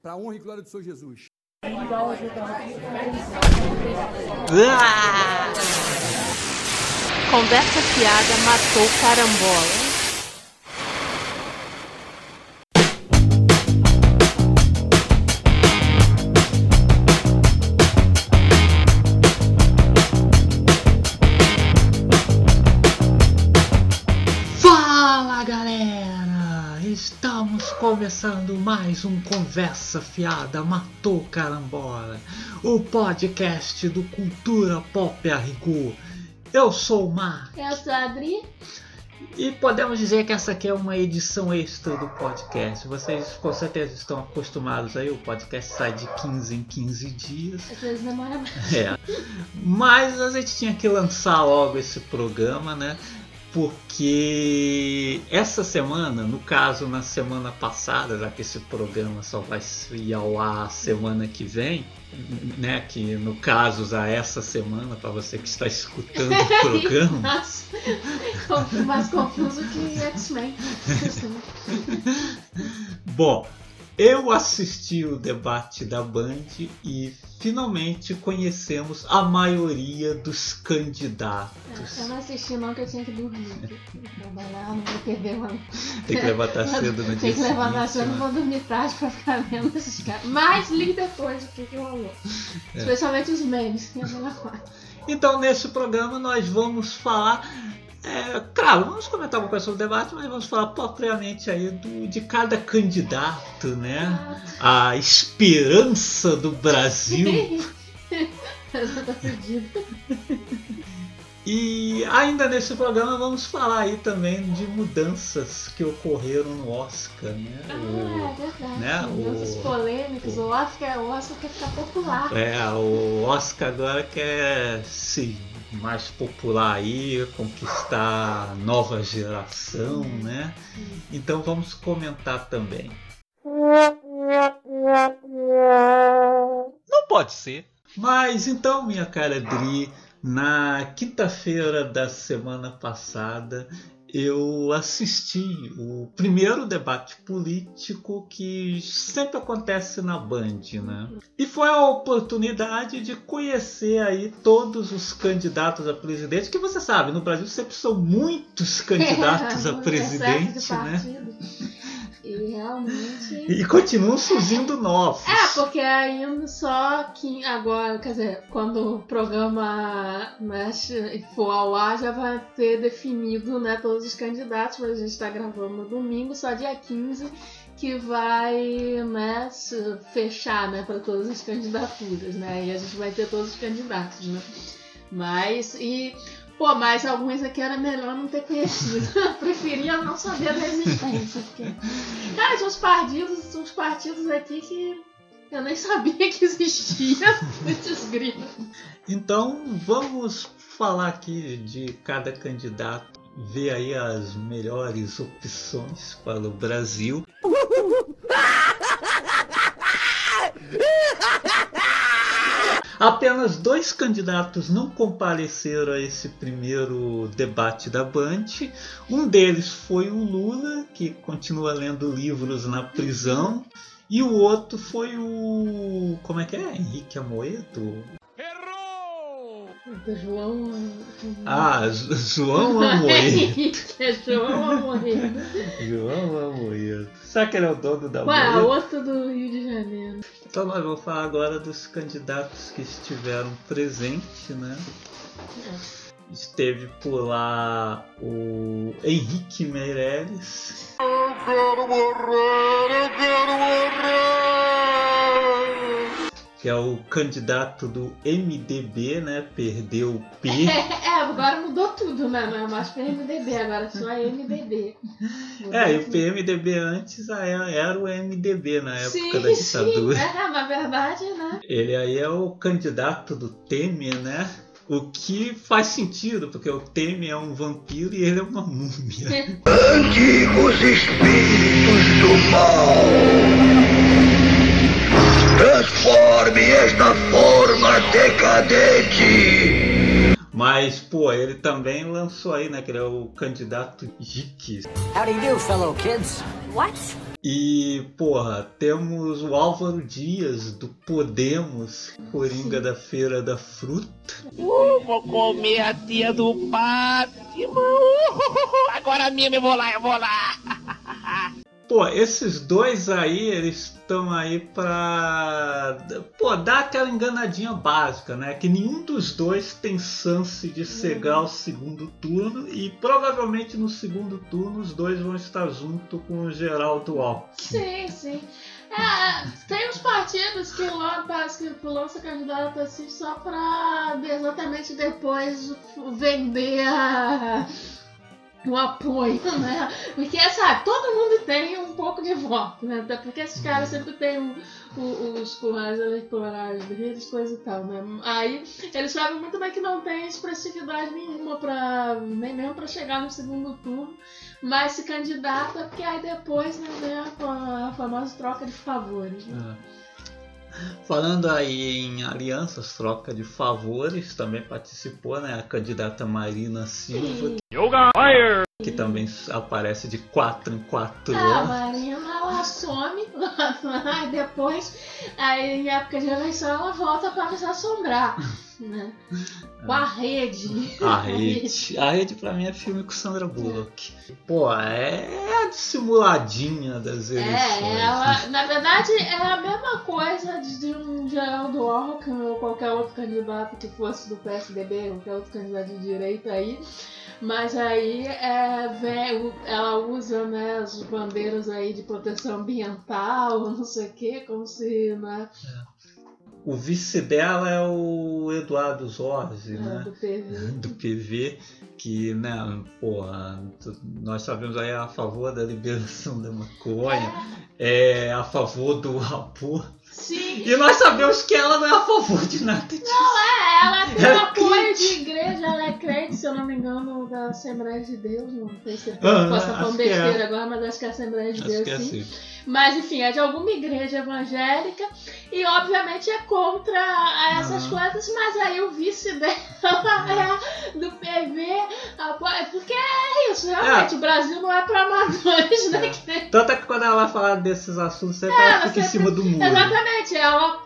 Para a honra e glória do Senhor Jesus. Conversa fiada matou carambola. Começando mais um Conversa Fiada Matou Carambola, o podcast do Cultura Pop Arrigu. Eu sou o Mar Eu sou a Adri. e podemos dizer que essa aqui é uma edição extra do podcast. Vocês com certeza estão acostumados aí, o podcast sai de 15 em 15 dias. Às vezes demora mais. É. Mas a gente tinha que lançar logo esse programa, né? Porque essa semana, no caso na semana passada, já que esse programa só vai ir ao ar semana que vem, né? Que no caso já essa semana, para você que está escutando o programa. Nossa, mais confuso que X-Men. Bom, eu assisti o debate da Band e finalmente conhecemos a maioria dos candidatos. Eu não assisti não, que eu tinha que dormir. Trabalhar, não vou perder uma... Tem que levantar cedo no dia Tem que levantar cedo, né? vou dormir tarde pra ficar vendo esses caras. Mas li depois o que que rolou. É. Especialmente os memes, que é a melhor parte. Então, nesse programa, nós vamos falar. É, claro, vamos comentar uma coisa sobre o debate, mas vamos falar propriamente aí do, de cada candidato, né? A esperança do Brasil. E ainda nesse programa vamos falar aí também de mudanças que ocorreram no Oscar, né? Ah, é O- verdade. né, Mudanças o- polêmicas. O Oscar, o Oscar quer ficar popular. É, o Oscar agora quer se mais popular aí, conquistar nova geração, né? Então vamos comentar também. Não pode ser. Mas então, minha cara Dri, na quinta-feira da semana passada eu assisti o primeiro debate político que sempre acontece na Band, né? E foi a oportunidade de conhecer aí todos os candidatos a presidente, que você sabe, no Brasil sempre são muitos candidatos a presidente, né? E realmente. E continuam surgindo novos. É, porque ainda só que agora, quer dizer, quando o programa mexe, for ao ar, já vai ter definido né, todos os candidatos, mas a gente está gravando no domingo, só dia 15, que vai né, fechar né, para todas as candidaturas, né? E a gente vai ter todos os candidatos, né? Mas, e. Pô, mas alguns aqui era melhor não ter conhecido. Eu preferia não saber da existência. Porque... Cara, tinha uns partidos, uns partidos aqui que eu nem sabia que existia. Muitos grilos. Então vamos falar aqui de cada candidato, ver aí as melhores opções para o Brasil. Apenas dois candidatos não compareceram a esse primeiro debate da Band. Um deles foi o Lula, que continua lendo livros na prisão. E o outro foi o. Como é que é? Henrique Amoedo? Do João. Ah, João Amoedo. é João Amoedo. João Amoedo. Será que ele é o dono da Ué, outro do Rio de Janeiro. Então nós vamos falar agora dos candidatos que estiveram presentes, né? Esteve por lá o Henrique Meirelles. Que é o candidato do MDB, né? Perdeu o P. É, agora mudou tudo, né? Não é mais PMDB, agora é só MDB. Mudou É, e o. PMDB antes era era o MDB na época sim, da ditadura. Sim, é, na verdade, né? Ele aí é o candidato do Temer, né? O que faz sentido, porque o Temer é um vampiro e ele é uma múmia. Antigos espíritos do mal. Transforme esta forma decadente Mas, pô, ele também lançou aí, né? Que ele é o candidato Jique. How do you do, fellow kids? What? E, porra, temos o Álvaro Dias, do Podemos, Coringa da Feira da Fruta. Uh, vou comer a tia do Batman. Uh, agora mesmo eu vou lá, eu vou lá. Pô, esses dois aí, eles estão aí pra. Pô, dar aquela enganadinha básica, né? Que nenhum dos dois tem chance de chegar ao segundo turno e provavelmente no segundo turno os dois vão estar junto com o Geraldo Alckmin. Sim, sim. É, tem uns partidos que lançam, que lançam candidato assim só pra exatamente depois vender a o apoio, né? Porque, sabe, todo mundo tem um pouco de voto, né? Até porque esses caras sempre têm um, um, os currais eleitorais deles, coisa e tal, né? Aí eles sabem muito bem que não tem expressividade nenhuma para nem mesmo para chegar no segundo turno, mas se candidata porque aí depois né, vem a, a famosa troca de favores. Né? É. Falando aí em alianças, troca de favores, também participou né, a candidata Marina Silva, Yoga Fire! que também aparece de 4 em 4 Ah, anos. Marina ela some lá e depois, aí em época de eleição, ela volta para se assombrar. Né? Com a rede. A rede. A rede pra mim é filme com Sandra Bullock. Pô, é a dissimuladinha das eleições. É, ela, na verdade, é a mesma coisa de um Geraldo Alckmin ou qualquer outro candidato que fosse do PSDB, qualquer outro candidato de direita aí. Mas aí é, vem- ela usa né, as bandeiras aí de proteção ambiental, não sei o que, como se né, O vice dela é o Eduardo Zorzi, é, né? do PV. Do PV, que, né, porra, nós sabemos aí a favor da liberação da maconha, é a favor do aborto. Sim, E nós sabemos que ela não é a favor de nada disso. é, ela é apoio crente. de igreja, ela é crente, se eu não me engano, da Assembleia de Deus, não sei se eu Ah, posso que é. besteira agora, mas acho que é a Assembleia de Acho Deus é sim. assim. Mas enfim, é de alguma igreja evangélica e obviamente é contra essas Aham. coisas, mas aí o vice dela é do PV, apoia- porque é isso, realmente, o Brasil não é para amadores, né? Que- Tanto é que quando ela vai falar desses assuntos, sempre É, ela fica em sempre- cima do muro. Exatamente, ela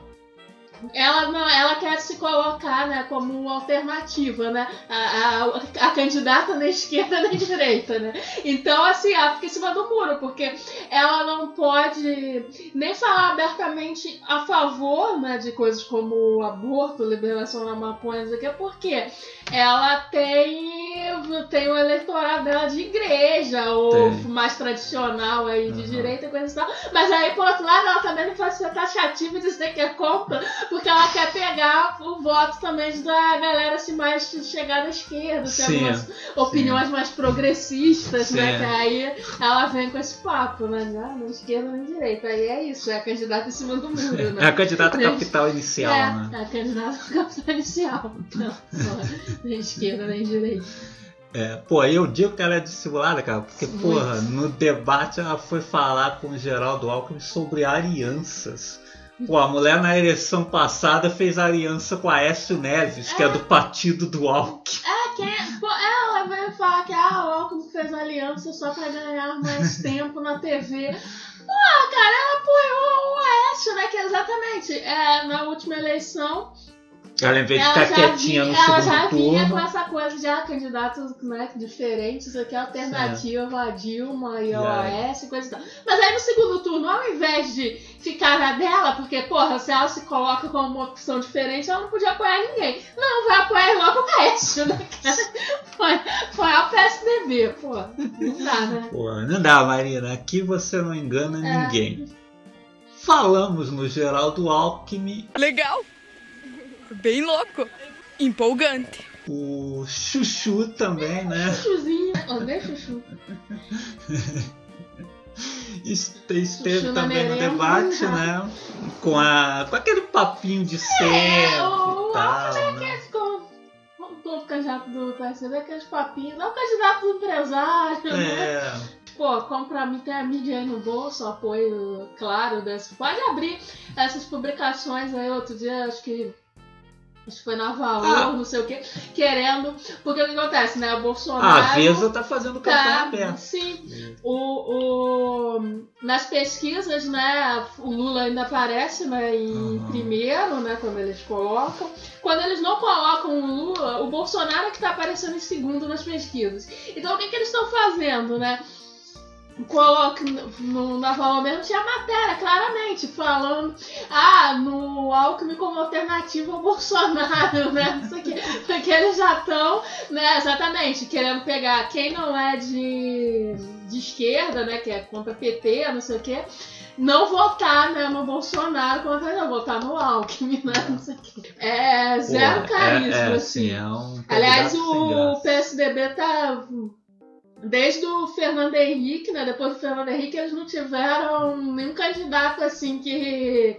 ela, não, ela quer se colocar né, como alternativa, né? A, a, a candidata na esquerda e na direita, né? Então, assim, ela fica em cima do muro, porque ela não pode nem falar abertamente a favor né, de coisas como aborto, liberação da maconha, não sei o quê, porque ela tem, tem o eleitorado dela de igreja, ou Tem. mais tradicional aí de Uhum. direita e coisa e tal. Mas aí, por outro lado, ela também não pode ser taxativa e dizer que é contra, porque ela quer pegar o voto também da galera assim, mais chegada à esquerda, Sim, algumas opiniões mais progressistas, né? Sim. Que aí ela vem com esse papo, né? Nem esquerda nem direita. Aí é isso, é a candidata em cima do muro, É né? a candidata capital inicial, é, né? é a candidata capital inicial. Não, só nem esquerda nem direita. É, pô, eu digo que ela é dissimulada, cara, porque, Muito. porra, no debate ela foi falar com o Geraldo Alckmin sobre alianças. Pô, a mulher na eleição passada fez aliança com a Aécio Neves, que é do partido do Alckmin. É, quem, pô, ela veio falar que ah, o Alckmin fez aliança só pra ganhar mais tempo na TV. Pô, cara, ela apoiou o Aécio, né? Que exatamente, é, na última eleição, Ela, em vez de ela ficar já, quietinha vinha, no ela já segundo vinha com turno. essa coisa de ah, candidatos né, diferentes, isso aqui é alternativa a Dilma e. Aécio e coisa e tal. Mas aí no segundo turno, ao invés de ficar na dela, porque, porra, se ela se coloca como uma opção diferente, ela não podia apoiar ninguém. Não, vai apoiar logo o Aécio, né? Foi, foi ao PSDB, pô. Não dá, né? Pô, não dá, Marina. Aqui você não engana É. ninguém. Falamos no Geraldo Alckmin, Legal. Bem louco. Empolgante. o Chuchu também, né? Chuchuzinho. Odeio chuchu. Este- Esteve Chuchu também no debate, né? Com, a, com aquele papinho de sempre É, o- e tal, né? Como o candidato do PSDB, aqueles papinhos. É o candidato do empresário, né? É, Pô, como pra mim tem a mídia aí no bolso, apoio claro desse. Pode abrir essas publicações aí outro dia, acho que Acho que foi na Valor, Ah. não sei o que, querendo. Porque o que acontece, né? O Bolsonaro. a Vesa tá fazendo campanha Tá, aberta. sim. O, o- nas pesquisas, né, o Lula ainda aparece né, em Uhum. primeiro, né, quando eles colocam. Quando eles não colocam o Lula, o Bolsonaro é que está aparecendo em segundo nas pesquisas. Então o que, que eles estão fazendo, né? Coloca no, na Valor mesmo tinha matéria, claramente, falando ah, no Alckmin como alternativa ao Bolsonaro, né? Não sei o quê. Porque eles já estão né, exatamente, querendo pegar quem não é de, de esquerda, né, que é contra PT, não sei o quê, não votar né, no Bolsonaro, contra não, votar no Alckmin, né, não sei o quê. É zero Pô, carisma, é, é, assim. sim, é um Aliás, o. PSDB tá. Desde o Fernando Henrique, né? Depois do Fernando Henrique, eles não tiveram nenhum candidato assim que.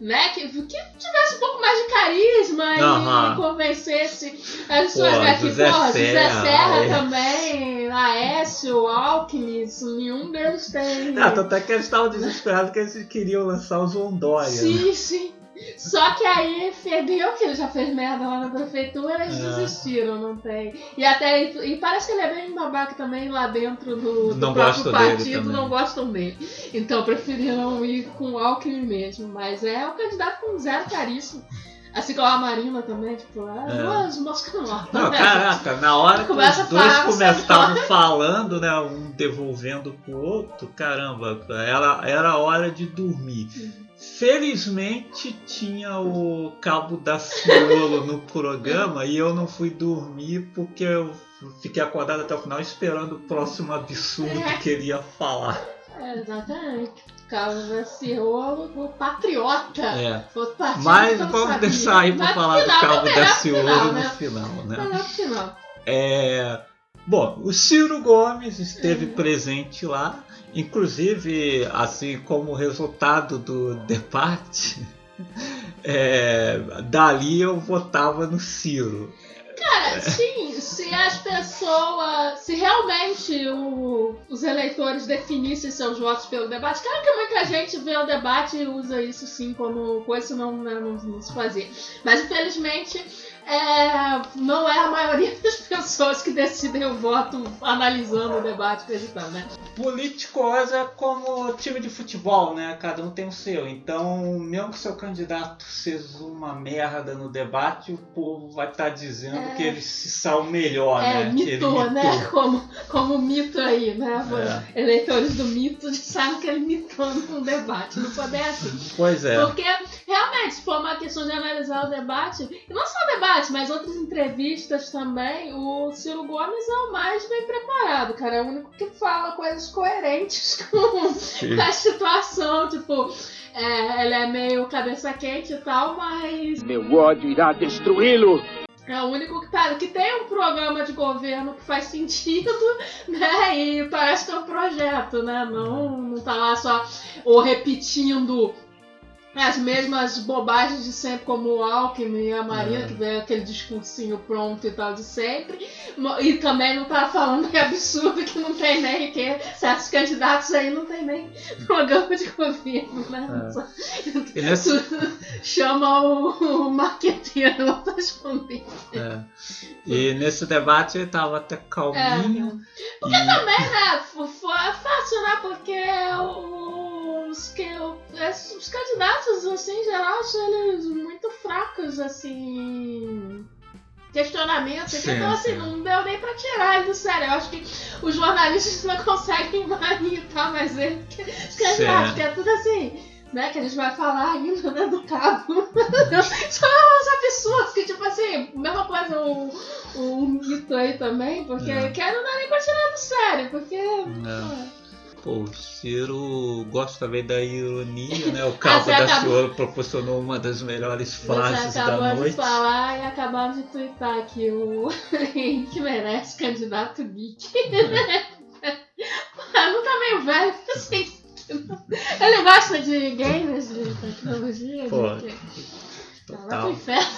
Né, que, que tivesse um pouco mais de carisma Aham. e convencesse as pessoas, né? Que, José pô, José Serra, Serra é. também, Aécio, Alckmin, nenhum deles tem. Ah, tanto é que eles estavam desesperados que eles queriam lançar o João Dória. né? Sim, sim. Só que aí fedeu que ele já fez merda lá na prefeitura, eles É. desistiram, não tem. E até e parece que ele é bem babaca também lá dentro do, do Não próprio partido, não gostam dele. Então preferiram ir com o Alckmin mesmo. Mas é um candidato com zero carisma. Assim como a Marina também, tipo, ah, É. duas moscas mortas. Não, né? caraca, na hora que os dois falar, come- você estavam falando, né? Um devolvendo pro outro, caramba, era, era hora de dormir. Uhum. Felizmente tinha o Cabo da Ciolo no programa e eu não fui dormir porque eu fiquei acordado até o final esperando o próximo absurdo É. que ele ia falar. É, exatamente. Carlos Vaciolo, o patriota. É. Mas vamos sabia. deixar aí pra Mas falar do Cabo da Ciolo final, no né? final, né? Pro final. É, bom, o Ciro Gomes esteve Uhum. presente lá, inclusive, assim como resultado do debate, é, dali eu votava no Ciro. Cara, sim, se as pessoas. Se realmente o- os eleitores definissem seus votos pelo debate, claro que muita gente vê o debate e usa isso sim como coisa, senão né, não, não se fazia. Mas infelizmente. É, não é a maioria das pessoas que decidem o voto analisando o debate acreditando, né? Politicosa é como time de futebol, né? Cada um tem o seu. Então, mesmo que seu candidato seja uma merda no debate, o povo vai estar dizendo É. que ele se saiu melhor, É, né? Que ele mitou, né? Como, como mito aí, né? É. Eleitores do mito disseram que ele mitou no debate. Não pode assim. Pois é. Porque, realmente, se for uma questão de analisar o debate, e não só o debate, mas outras entrevistas também, o Ciro Gomes é o mais bem preparado, cara. É o único que fala coisas coerentes com Sim. a situação. Tipo, é, ele é meio cabeça quente e tal, mas Meu ódio irá destruí-lo. é o único que, tá, que tem um programa de governo que faz sentido, né? E parece que é um projeto, né? Não, não tá lá só ou repetindo as mesmas bobagens de sempre, como o Alckmin e a Marina, É. que veio aquele discursinho pronto e tal de sempre. E também não tá falando que é absurdo que não tem nem, que certos candidatos aí não tem nem programa de governo, né? É. Nesse- Chama o, o marqueteiro lá pra esconder. É. E nesse debate ele tava até calminho. e... Também, né? Foi fácil, né? Porque os, que, os candidatos, assim, em geral, acham eles muito fracos, assim. Questionamentos, Sim, então assim, sim. não deu nem pra tirar ele do sério. Eu acho que os jornalistas não conseguem manitar mais ele que os candidatos, que é tudo assim, né? Que a gente vai falar ainda, né? Do cabo. São uns absurdos que, tipo assim, mesma coisa o, o mito aí também, porque É. quero não dá nem pra tirar do sério, porque. É. Pô, o Ciro gosta também da ironia, né? O Cabo da acabou- Ciolo proporcionou uma das melhores frases Você da acabou de noite. falar e acabaram de twittar aqui o Henrique merece candidato geek. Ah, não tá meio velho, assim. Ele gosta de games, de tecnologia, Pô, de vai pro Total. inferno.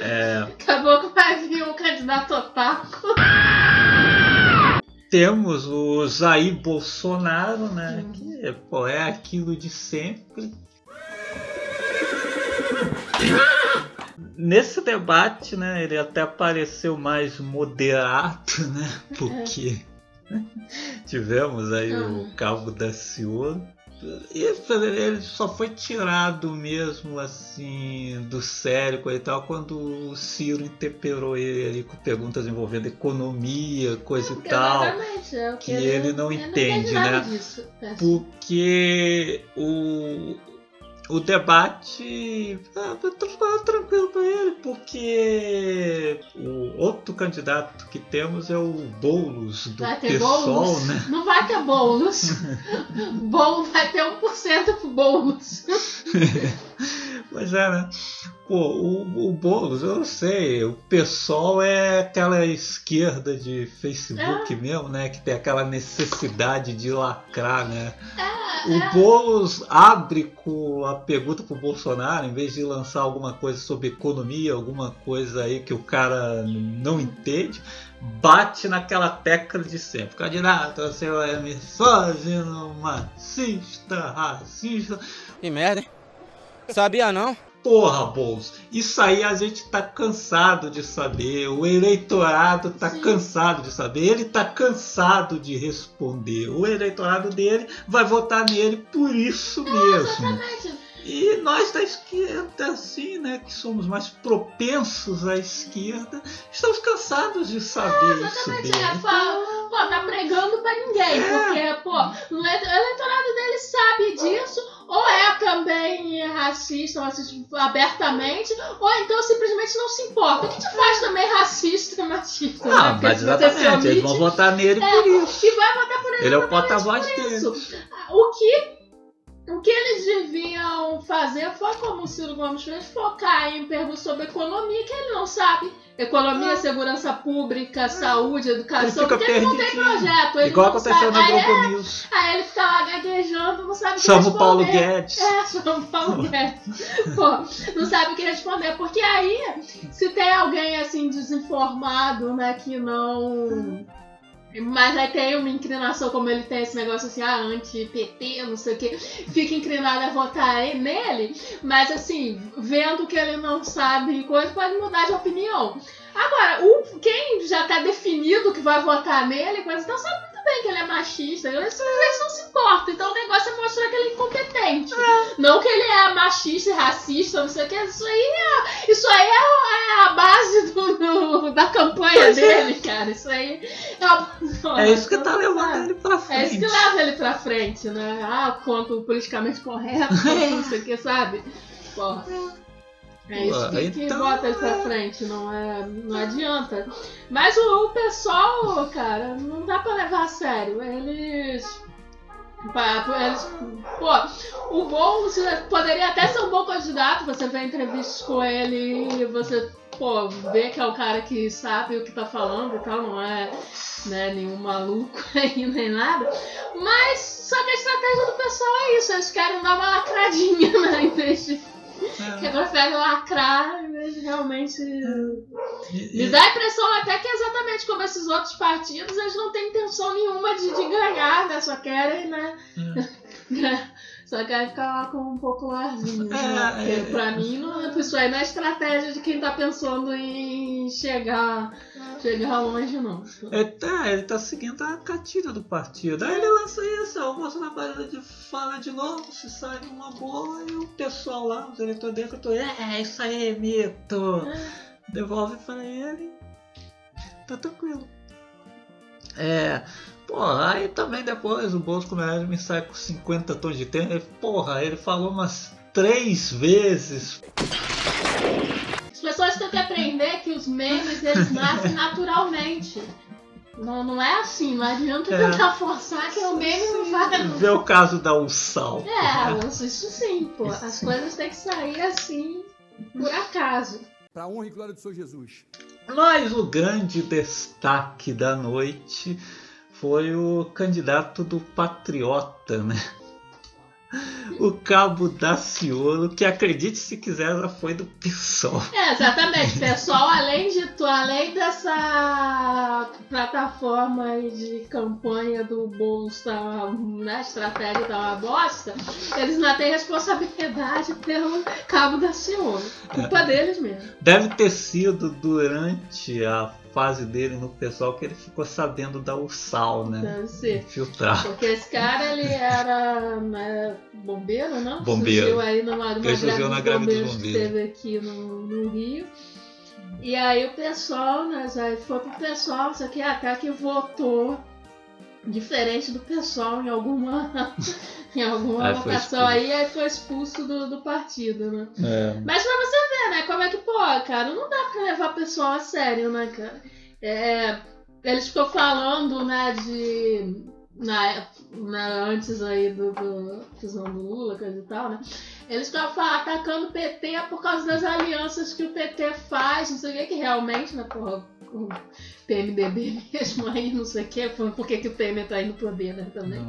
É, Acabou que vai vir um candidato otaku. Temos o Jair Bolsonaro, né? Uhum. Que pô, é aquilo de sempre. Nesse debate, né, ele até pareceu mais moderado, né? Porque tivemos aí o Cabo da Ciolo. E ele só foi tirado mesmo assim do sério e tal quando o Ciro interperou ele ali com perguntas envolvendo economia, coisa e tal. Exatamente, é o que que ele não entende, nada né? disso. É. Porque o, o debate ah, tá tranquilo para ele, porque o outro candidato que temos é o Boulos do Vai ter PSOL, bolos? né? Não vai ter bolos. Bolo vai ter 1% pro bolos. Pois é, né? Pô, o, o Boulos, eu não sei, o PSOL é aquela esquerda de Facebook mesmo, né? Que tem aquela necessidade de lacrar, né? O Boulos abre com a pergunta pro Bolsonaro, em vez de lançar alguma coisa sobre economia, alguma coisa aí que o cara não entende, bate naquela tecla de sempre. Candidato, você é misógino, machista, racista. Que merda, hein? Sabia não? Porra, Boulos, isso aí a gente tá cansado de saber, o eleitorado tá Sim. cansado de saber, ele tá cansado de responder. O eleitorado dele vai votar nele por isso mesmo. Exatamente. E nós da esquerda, assim, né, que somos mais propensos à esquerda, estamos cansados de saber isso Exatamente. dele. É, pô, tá pregando pra ninguém. É. Porque, pô, o eleitorado dele sabe disso. Ou é também racista, racista abertamente, ou então simplesmente não se importa. O que te faz também racista e machista? Ah, né? Mas exatamente, eles vão votar nele é, por isso. E vai votar por ele. Ele é o porta-voz isso. O que, o que eles deviam fazer foi, como o Ciro Gomes fez, focar em perguntas sobre economia, que ele não sabe. Economia, segurança pública, saúde, Ah. Ele educação, porque ele não tem projeto. Ele Igual não aconteceu na Aí, é- Globo News. aí ele fica lá gaguejando, não sabe o que Chama o Paulo responder. Guedes. É, chama o Paulo Guedes. Pô, não sabe o que responder. Porque aí, se tem alguém assim desinformado, né, que não. Mas aí tem uma inclinação, como ele tem esse negócio assim, ah, anti-PT, não sei o que, fica inclinado a votar nele, mas assim, vendo que ele não sabe coisa, pode mudar de opinião. Agora, o, quem já tá definido que vai votar nele, coisa, então sabe bem que ele é machista, ele simplesmente não se importa. Então o negócio é mostrar que ele é incompetente. Não que ele é machista e racista, não sei o que. Isso aí é, isso aí é, a base do, do- da campanha Pois é. dele, cara. Isso aí é, a- É isso que tá levando ele pra É frente. isso que leva ele pra frente, né? Ah, quanto politicamente correto, não sei o que, sabe? Porra. É isso que, que então- bota ele pra frente, não, é, não adianta. Mas o, o pessoal, cara, não dá pra levar a sério. Eles. pô, o bom, poderia até ser um bom candidato, você vê entrevistas com ele e você, pô, vê que é o cara que sabe o que tá falando e tal, não é né, nenhum maluco aí nem nada. Mas só que a estratégia do pessoal é isso, eles querem dar uma lacradinha, né? Em vez de. É. Que prefere lacrar de realmente. Me dá a impressão até que exatamente como esses outros partidos, eles não têm intenção nenhuma de, de ganhar, né? Só querem, né? Só querem ficar lá com um popularzinho. né? É, Porque é. pra mim, não, isso aí não é estratégia de quem tá pensando em chegar, chegar longe, não. Ele tá, ele tá seguindo a cartilha do partido. Aí ele lança isso, o Bolsonaro de fala de novo, se sai numa boa, e o pessoal lá, os eleitores dele, cantou, é, isso aí, mito. Devolve pra ele. Tá tranquilo. É. Porra, aí também depois o Bolsonaro me sai com 50 tons de. Ele, Porra, ele falou umas três vezes. As pessoas têm que aprender que os memes eles nascem naturalmente. Não, não é assim, não adianta É. tentar forçar que o meme não vai. Vê o caso da Ursal. É, isso sim, pô. As coisas têm que sair assim, por acaso. Para a honra e glória do Senhor Jesus. Mas o grande destaque da noite foi o candidato do Patriota, né? o cabo Daciolo, que acredite se quiser, já foi do PSOL. É, exatamente. Pessoal, além de tu, além dessa plataforma de campanha do Boulos tá, né, estratégia tá uma bosta, eles ainda têm responsabilidade pelo cabo da Ciolo. Culpa deles mesmo. Deve ter sido durante a fase dele no pessoal que ele ficou sabendo da Ursal, né? Deve ser. Filtrar. Porque esse cara, ele era né, bombeiro, não? Bombeiro. Surgiu aí numa, numa greve na greve dos bombeiros que teve aqui no, no Rio. E aí o pessoal, né, já foi pro pessoal, só que até que votou diferente do pessoal em alguma, em alguma Aí foi votação aí, aí foi expulso do, do partido, né? É. Mas pra você ver, né? Como é que, pô, cara, não dá pra levar o pessoal a sério, né, cara? É, eles ficam falando, né, de. Na, na- antes aí do, do prisão do Lula, coisa e tal, né? Eles estavam atacando o PT por causa das alianças que o PT faz, não sei o que, que realmente, né, porra, o PMDB mesmo aí, não sei o que, por que, que o Temer tá aí no poder, né, também.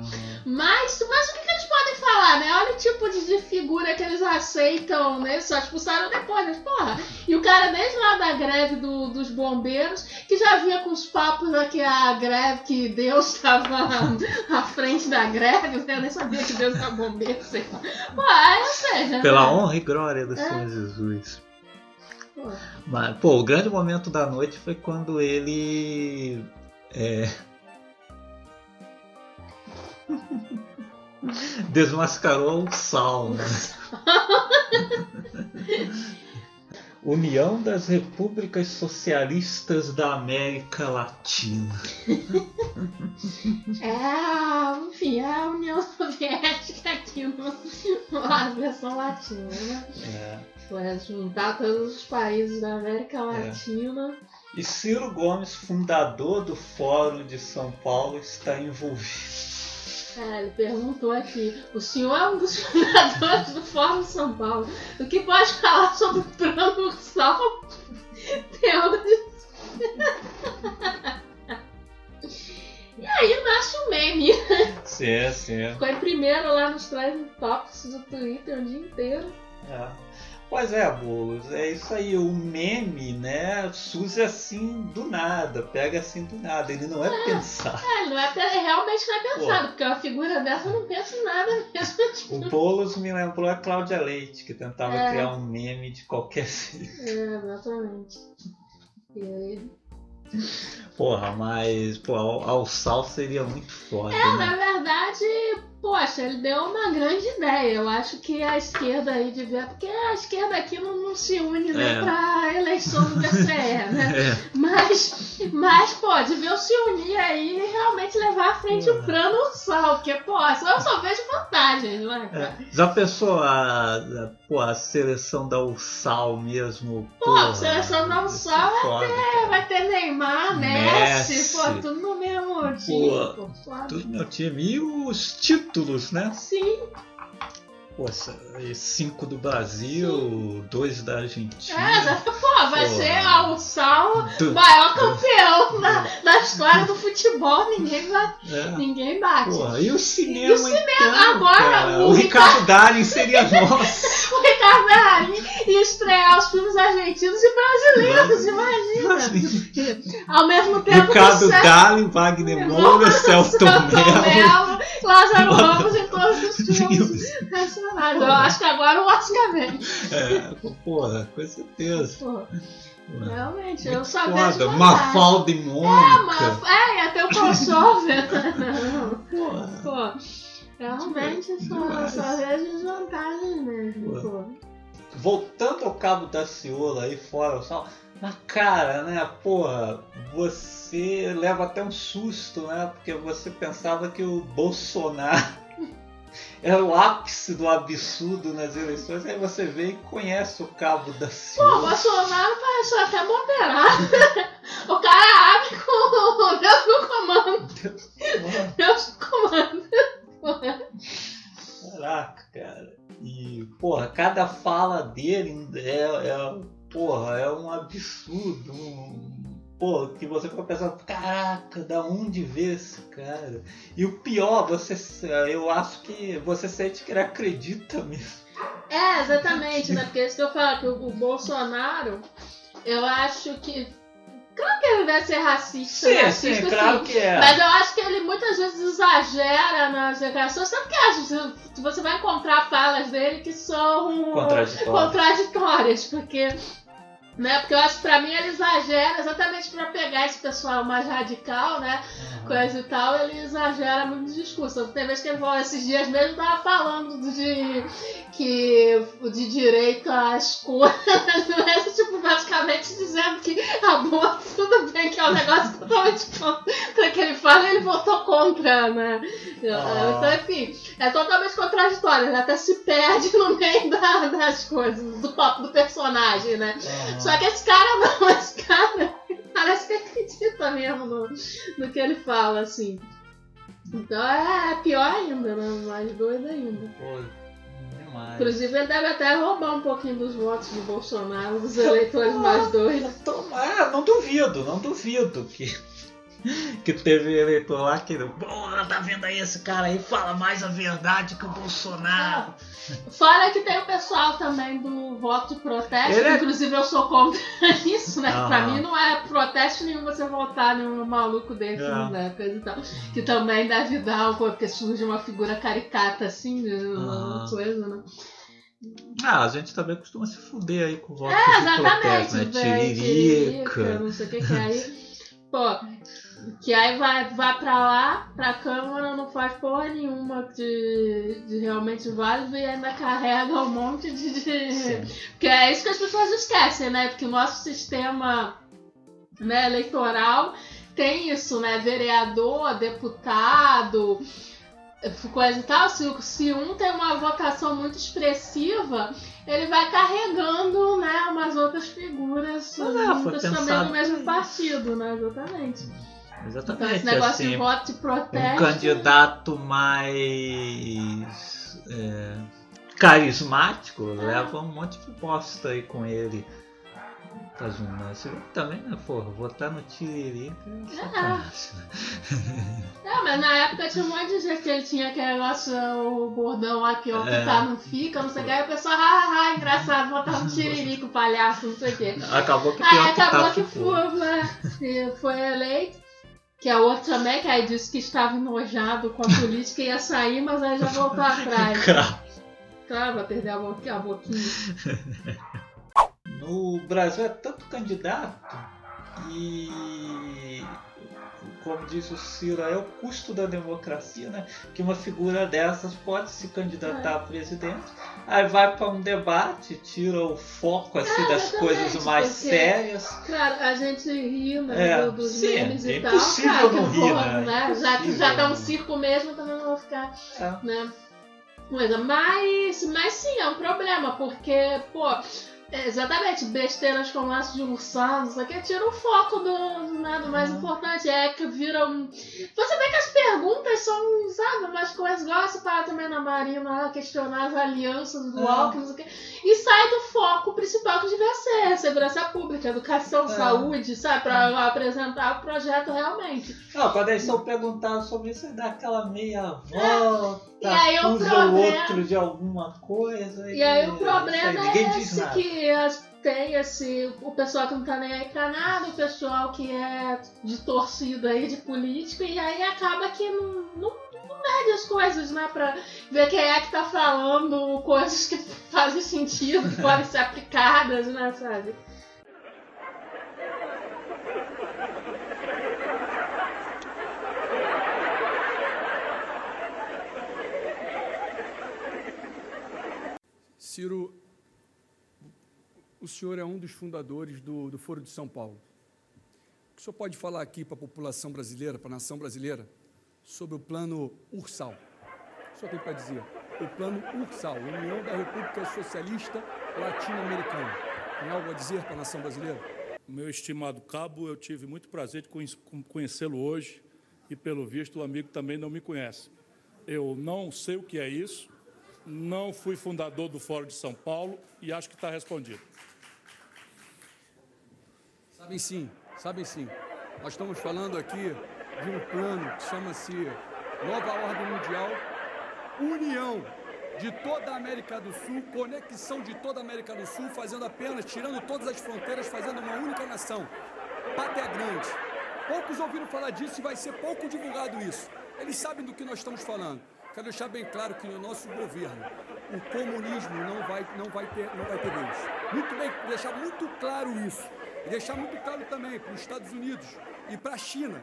Mas, mas o que, que eles podem falar, né? Olha o tipo de, de figura que eles aceitam, né? Só expulsaram depois, mas porra. E o cara, desde lá da greve do- dos bombeiros, que já vinha com os papos né, que a greve, que Deus estava à frente da greve, né? eu nem sabia que Deus era bombeiro, sei lá. Pô, aí eu sei, né? Pela honra e glória do É. Senhor Jesus. Mas, pô, o grande momento da noite foi quando ele. É. Desmascarou o Sal, né? União das Repúblicas Socialistas da América Latina. É, enfim, é a União Soviética aqui no, na versão latina, né? É. Foi juntar todos os países da América Latina. E Ciro Gomes, fundador do Fórum de São Paulo, está envolvido. Ele perguntou aqui: o senhor é um dos fundadores do Fórum São Paulo. O que pode falar sobre o plano Ursal? Tem algo de. E aí nasce o meme. Sim, sim. Ficou em primeiro lá nos trending topics do Twitter o dia inteiro. É. Pois é, Boulos, é isso aí. O meme, né, surge assim do nada, pega assim do nada. Ele não é. É, ele não é, pe- realmente não é pensado, porque uma figura dessa não pensa em nada mesmo. O Boulos me lembrou a Cláudia Leite, que tentava É. criar um meme de qualquer jeito. É, exatamente. E aí, Porra, mas pô, ao, ao sal seria muito foda, É, né? na verdade, poxa, ele deu uma grande ideia. Eu acho que a esquerda aí devia. Porque a esquerda aqui não, não se une né, É. pra eleição do BCE, né? É. Mas, mas, pô, deviam se unir aí e realmente levar à frente o plano Ursal, porque, pô, só eu só vejo vantagens, né? É. Já pensou a, a, pô, a seleção da Ursal mesmo? Pô, Porra, a seleção da Ursal é É, cara. vai ter Neymar, Messi, Messi. pô, tudo no mesmo time, pô. foda. Tudo meu time. E os títulos, né? Sim, cinco do Brasil, dois da Argentina. é, pô, vai Pô. ser a Ursal Du- maior campeão da, da história do futebol, ninguém, vai, É. ninguém bate. Porra, e o cinema, E o cinema, então, agora, o o Ricardo Darin seria nosso. O Ricardo Darim ia estrear os filmes argentinos e brasileiros, imagina. Ao mesmo tempo Ricardo o Sérgio Darin, Wagner Moura, Celso Melo. Melo, Lázaro Ramos em todos os filmes nacionais. Eu acho que agora o Oscar vem. É, porra, com certeza. Porra. realmente, eu Muito só foda. vejo. Mafalda e É, Mônica. é, ia ter o crossover. Porra. Pô, realmente só, Demais. só vejo vantagens mesmo, pô. Voltando ao cabo da Ciola aí fora, só. Na cara, né? Porra, você leva até um susto, né? Porque você pensava que o Bolsonaro era o ápice do absurdo nas eleições, aí você vê e conhece o cabo da Pô, o. Bolsonaro pareceu até moderado. o cara abre com o Deus no comando. Deus no comando. Caraca, cara. E, porra, cada fala dele é, é, porra, é um absurdo. um- pô, que você fica pensando, caraca, da onde veio esse cara? E o pior, você, eu acho que você sente que ele acredita mesmo. É, exatamente, né? Porque isso que eu falo, que o, Bolsonaro, eu acho que. Claro que ele deve ser racista, Sim, racista, sim, claro sim. que é. Mas eu acho que ele muitas vezes exagera nas declarações. Sabe que? Você vai encontrar falas dele que são Contraditórias. contraditórias, porque. Né? Porque eu acho que pra mim ele exagera exatamente pra pegar esse pessoal mais radical, né? Coisa e tal, ele exagera muito no discurso. Tem vezes que ele falou, esses dias mesmo tava falando de que de direito às coisas, né? tipo, basicamente dizendo que aborto tudo bem, que é um negócio totalmente contra que ele fala ele votou contra, né? Ah. Então, enfim, é totalmente contraditório, ele até se perde no meio da- das coisas, do papo do personagem, né? Só que esse cara não, esse cara parece que acredita mesmo no, no que ele fala, assim. Então é pior ainda, né? Mais doido ainda. Pô, demais. Inclusive ele deve até roubar um pouquinho dos votos do Bolsonaro, dos eleitores mais doidos. Ah, não duvido, não duvido que, que teve eleitor lá que. Porra, tá vendo aí esse cara aí? Fala mais a verdade que o Bolsonaro. Fora que tem o pessoal também do voto de protesto, é- inclusive eu sou contra isso, né? Aham. Pra mim não é protesto nenhum você votar num maluco desse, É. né? Coisa e tal. Que também deve dar, porque surge uma figura caricata assim, né? Uma coisa, né? Ah, a gente também costuma se fuder aí com votos É, de exatamente, protesto, né? velho, Tiririca. não sei o que que é aí. Pô, que aí vai, vai pra lá, pra Câmara, não faz porra nenhuma de, de realmente válido e ainda carrega um monte de. de... Porque é isso que as pessoas esquecem, né? Porque o nosso sistema né, eleitoral tem isso, né? Vereador, deputado, coisa e tal. Se, se um tem uma votação muito expressiva, ele vai carregando né, umas outras figuras foi muitas também do mesmo partido, né? Exatamente. Então Exatamente. esse negócio assim, de voto de um protesto. candidato mais é, carismático leva um monte de bosta aí com ele. Tá junto, né? Se que também, né, porra, votar no Tiririca é sacanagem, né? É, mas na época tinha um monte de gente que ele tinha aquele negócio, o bordão lá que ó, É. não fica, não sei o que, aí o pessoal, hahaha, engraçado, botar um tiririco, palhaço, não sei o que. Acabou que Aí que acabou tá, que ficou. foi, né? Foi eleito. Que a outra também, que aí disse que estava enojado com a política e ia sair, mas aí já voltou atrás. Cara, Claro, vai perder a boquinha. A boquinha. No Brasil é tanto candidato e, como disse o Ciro, é o custo da democracia, né? Que uma figura dessas pode se candidatar a presidente, aí vai para um debate, tira o foco assim, das exatamente, coisas mais porque- sérias. Claro, a gente ri, né, É, do- dos sim, memes é e tal. impossível Cara, não rir, porra, né? Já que já tá um circo mesmo, também não vou ficar, É. né? Mas, mas sim, é um problema, porque, pô, é, exatamente, besteiras como essa de isso aqui tira o foco do, né, do mais importante. É que vira um. Você vê que as perguntas são, sabe, umas coisas igual essa parada também na Marina, questionar as alianças do É. Alckmin, não sei o quê. E sai do foco principal que devia ser segurança pública, educação, É. saúde, sabe? Pra apresentar o projeto realmente. Não, quando eles são perguntados sobre isso, ele dá aquela meia volta, E aí o problema- outro de alguma coisa. E aí o problema é diz esse nada. Que tem esse, o pessoal que não tá nem aí pra nada, o pessoal que é de torcida aí, de político, e aí acaba que não, não, não mede as coisas, né? Pra ver quem é que tá falando coisas que fazem sentido, que podem ser aplicadas, né, sabe? Ciro, o senhor é um dos fundadores do, do Foro de São Paulo. O que o senhor pode falar aqui para a população brasileira, para a nação brasileira, sobre o plano Ursal? O senhor tem para dizer? O plano Ursal, União da República Socialista Latino-Americana. Tem algo a dizer para a nação brasileira? Meu estimado cabo, eu tive muito prazer de conhe- conhecê-lo hoje e, pelo visto, o amigo também não me conhece. Eu não sei o que é isso, não fui fundador do Fórum de São Paulo e acho que está respondido. Sabem sim, Sabem sim. Nós estamos falando aqui de um plano que chama-se Nova Ordem Mundial, união de toda a América do Sul, conexão de toda a América do Sul, fazendo apenas, tirando todas as fronteiras, fazendo uma única nação. Pátria grande. Poucos ouviram falar disso e vai ser pouco divulgado isso. Eles sabem do que nós estamos falando. Quero deixar bem claro que no nosso governo o comunismo não vai, não vai, ter, não vai ter vez. Muito bem, deixar muito claro isso. E deixar muito claro também para os Estados Unidos e para a China.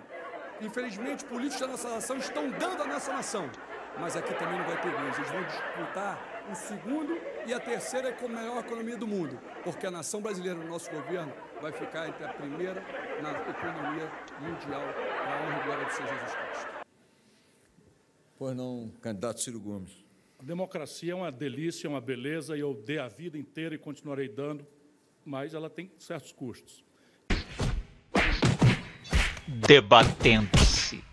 Infelizmente, políticos da nossa nação estão dando a nossa nação. Mas aqui também não vai ter vez. Eles vão disputar o segundo e a terceira com a maior economia do mundo. Porque a nação brasileira, no nosso governo, vai ficar entre a primeira na economia mundial, a honra e glória do Senhor Jesus Cristo. Pois não, candidato Ciro Gomes. A democracia é uma delícia, é uma beleza, e eu dei a vida inteira e continuarei dando, mas ela tem certos custos. Debatendo-se.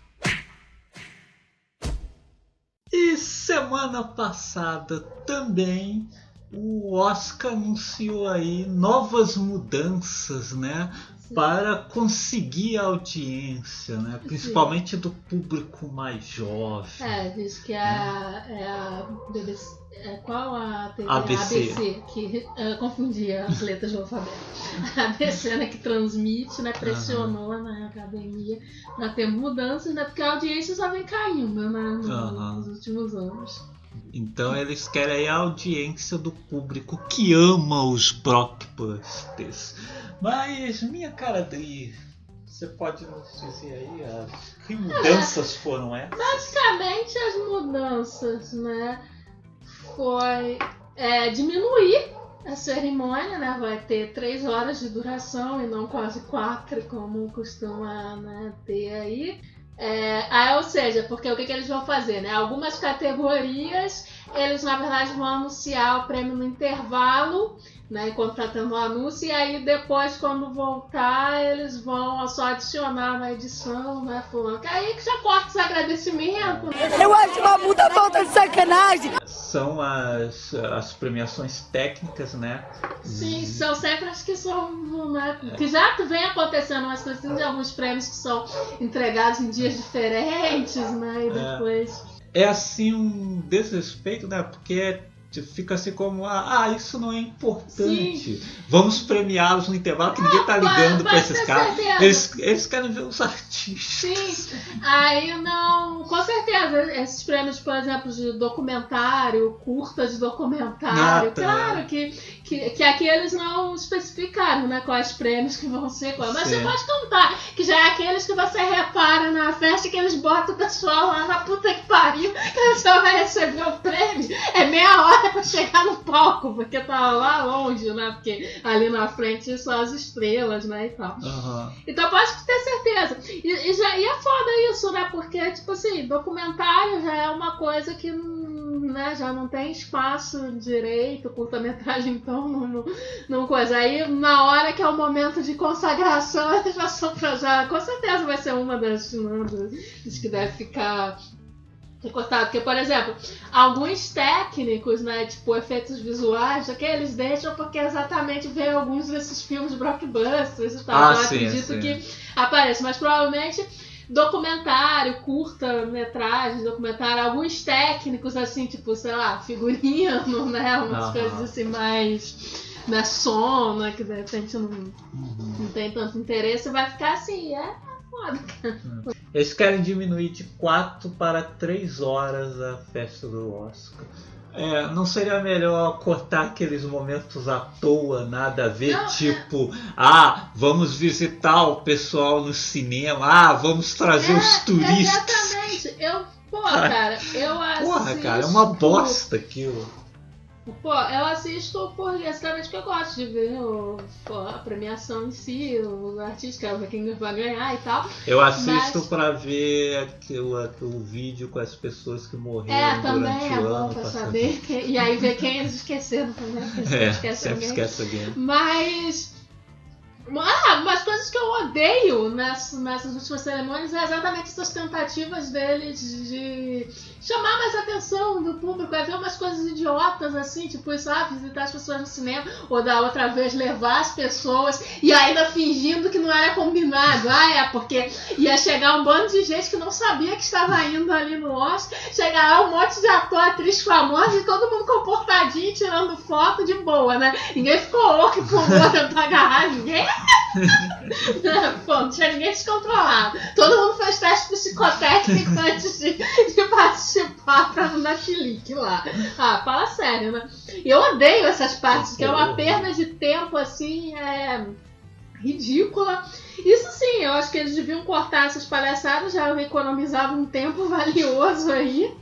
E semana passada também o Oscar anunciou aí novas mudanças, né? Para conseguir audiência, né? Principalmente do público mais jovem. É, diz que é a, é a BBC. É, qual a TV? ABC. ABC, que uh, confundia as letras do alfabeto. A ABC, né, que transmite, né, pressionou na academia para ter mudanças, né, porque a audiência só vem caindo, né, no- Aham. nos últimos anos. Então eles querem a audiência do público que ama os blockbusters. Mas, minha cara Adri, você pode nos dizer aí as que mudanças foram essas? Basicamente, as mudanças, né, foi é, diminuir a cerimônia, né, vai ter três horas de duração e não quase quatro, como costuma né, ter aí. É, aí, ou seja, porque o que, que eles vão fazer, né? Algumas categorias, eles na verdade vão anunciar o prêmio no intervalo, né? Enquanto tendo o anúncio, e aí depois, quando voltar, eles vão só adicionar na edição, né? Falando que aí que já corta os agradecimentos. Eu acho uma puta falta de sacanagem. São as, as premiações técnicas, né? Sim, são sempre as que são, né? Que já vem acontecendo umas coisas assim, de alguns prêmios que são entregados em dias diferentes, né? E depois. É assim um desrespeito, né? Porque é- fica assim como, ah, ah, isso não é importante. Vamos premiá-los no intervalo que ninguém tá ligando vai esses caras. certeza. Eles, eles querem ver os artistas. Sim, aí não. Com certeza, esses prêmios, por exemplo, de documentário, curta de documentário, Ah, tá. claro que, que, que aqui eles não especificaram né, quais prêmios que vão ser quais. Mas você pode contar que já é aqueles que você repara na festa que eles botam o pessoal lá na puta que pariu, que você vai receber o prêmio. É meia hora pra chegar no palco, porque tá lá longe, né? Porque ali na frente são as estrelas, né? E tal. Aham. Então pode ter certeza. E, e já, e é foda isso, né? Porque, tipo assim, documentário já é uma coisa que não, né, já não tem espaço direito, curta-metragem, então não, não, não coisa. Aí, na hora que é o momento de consagração, eles já são pra já. Com certeza vai ser uma das, né, das que deve ficar recortado. Porque, por exemplo, alguns técnicos, né, tipo efeitos visuais, que eles deixam porque exatamente vê alguns desses filmes blockbusters e tal. Ah, eu sim, acredito sim. que apareça, mas provavelmente documentário, curta-metragem, documentário, alguns técnicos, assim, tipo, sei lá, figurino, né, umas Aham. coisas assim mais. Né, som, né, que de repente não, não tem tanto interesse, vai ficar assim, é foda, cara. Eles querem diminuir de 4 para 3 horas a festa do Oscar. É, não seria melhor cortar aqueles momentos à toa, nada a ver, Não, é. tipo, ah, vamos visitar o pessoal no cinema, ah, vamos trazer os turistas. Exatamente. Eu, pô, cara, eu assisto. Porra, cara, é uma bosta aquilo. Pô, eu assisto por exatamente porque eu gosto de ver o, pô, a premiação em si, os artistas, quero ver quem vai ganhar e tal. Eu assisto Mas- pra ver aquilo, o vídeo com as pessoas que morreram É, durante também é o bom ano pra saber. que- e aí ver quem eles esqueceram também. É, esquece alguém. esquece alguém. Mas. Ah, umas coisas que eu odeio nessas, nessas últimas cerimônias é exatamente essas tentativas deles de chamar mais atenção do público, é ver umas coisas idiotas assim, tipo isso, ah, visitar as pessoas no cinema, ou da outra vez levar as pessoas e ainda fingindo que não era combinado. Ah, é, porque ia chegar um bando de gente que não sabia que estava indo ali no Oscar, chegar lá um monte de ator, atriz famosa e todo mundo comportadinho, tirando foto de boa, né? Ninguém ficou louco e pulou tentar agarrar ninguém. Pô, não tinha ninguém descontrolado. Todo mundo fez teste psicotécnico antes participar pra não dar chilique lá. Ah, fala sério, né? E eu odeio essas partes, que é uma perda de tempo, assim, é ridícula. Isso sim, eu acho que eles deviam cortar essas palhaçadas, já economizavam um tempo valioso aí.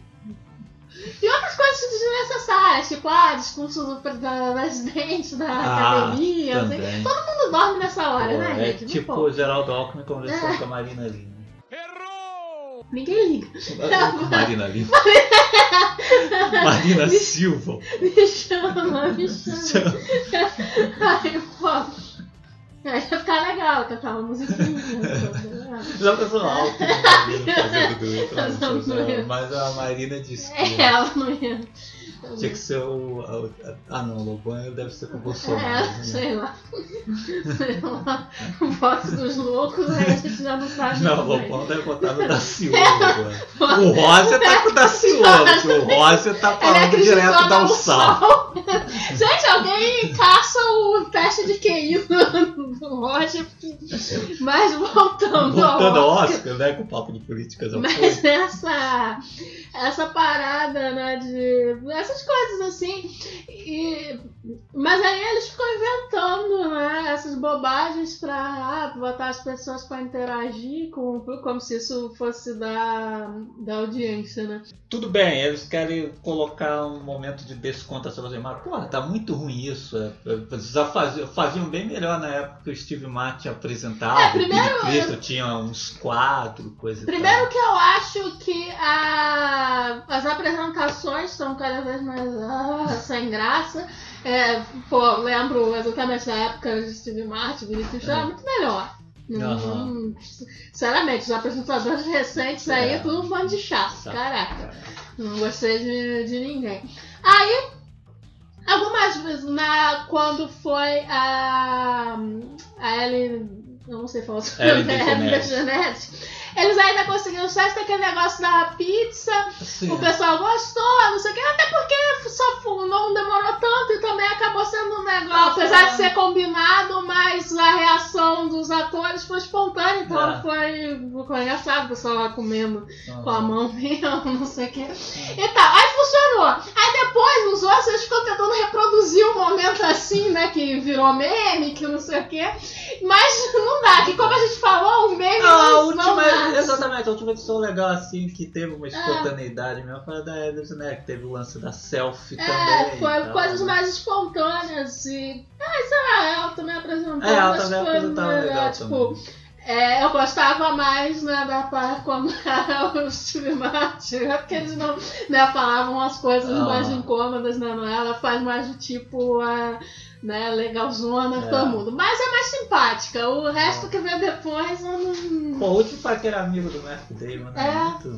E outras coisas desnecessárias, tipo, ah, discurso do presidente da Ah, academia. assim. Todo mundo dorme nessa hora, Pô, né, é gente? Não tipo pode. o Geraldo Alckmin conversando É. com a Marina Lima. Ninguém liga. Marina Lima. Marina Silva. Me chama, me chama. Ai, pô. Aí ia ficar legal cantar uma musiquinha. né? Já pensou alto mas, ia. mas a Marina disse que É, ela não ia. Tinha que ser o. Ah não, o Lobão deve ser com o Bolsonaro. É, né? sei lá. Sei lá. O voto dos loucos, aí a gente já não sabe. Não, o. Lobão deve botar no Daciolo agora. O Rosa tá com o Daciolo, porque o Rosa tá falando direto da sol. Gente, alguém caça o teste de QI do Roger. Mas voltando, Voltando ao Oscar. Oscar, né? Com o papo de política já Mas essa, essa parada, né, de essas coisas assim, e, mas aí eles ficam inventando, né, essas bobagens pra ah, botar as pessoas pra interagir com como se isso fosse da, da audiência, né. Tudo bem, eles querem colocar um momento de descontração, assim, mas porra, tá muito ruim isso. é, é, Já faziam, faziam bem melhor na época que o Steve Martin apresentava. É, primeiro- o Billy Crystal tinha uns quatro, coisa e Primeiro que eu acho que a- as apresentações estão cada vez mais ah, sem graça. É, pô, lembro exatamente da época de Steve Martin, Vinicius, era muito melhor. Aham. Hum, sinceramente, os apresentadores recentes aí, É. tudo um bando de chato. Caraca. Não gostei de, de ninguém. Aí, algumas vezes, na, quando foi a, a Ellen. Eu não sei falar nome, DeGeneres. DeGeneres. Eles ainda conseguiram só esse aquele negócio da pizza. Sim. O pessoal gostou, não sei o que, até porque só não demorou tanto e também acabou sendo um negócio. Apesar de ser combinado, mas a reação dos atores foi espontânea, então É. foi, foi engraçado o pessoal lá comendo Aham. com a mão mesmo, não sei o que. E tal. Aí funcionou. Aí depois, nos outros, eles ficam tentando reproduzir um momento assim, né? Que virou meme, que não sei o que. Mas não dá, que como a gente falou, o meme Não, a não, última, não exatamente, a última edição legal assim, que teve uma espontaneidade mesmo, foi a da Ellis, né? Que teve o lance da selfie É, também. foi e tal, coisas né? mais espontâneas e. Ah, sei lá, ela também apresentou. É, ela mas também foi apresentava legal tipo, é, eu gostava mais né, da parte quando era o Steve Martin, é porque eles não né, falavam as coisas Ah. mais incômodas, né? Não, ela faz mais do tipo a né, legalzona É. todo mundo. Mas é mais simpática. O resto que vem depois eu não. Pô, o último aquele amigo do Matt Damon, né? É. Muito,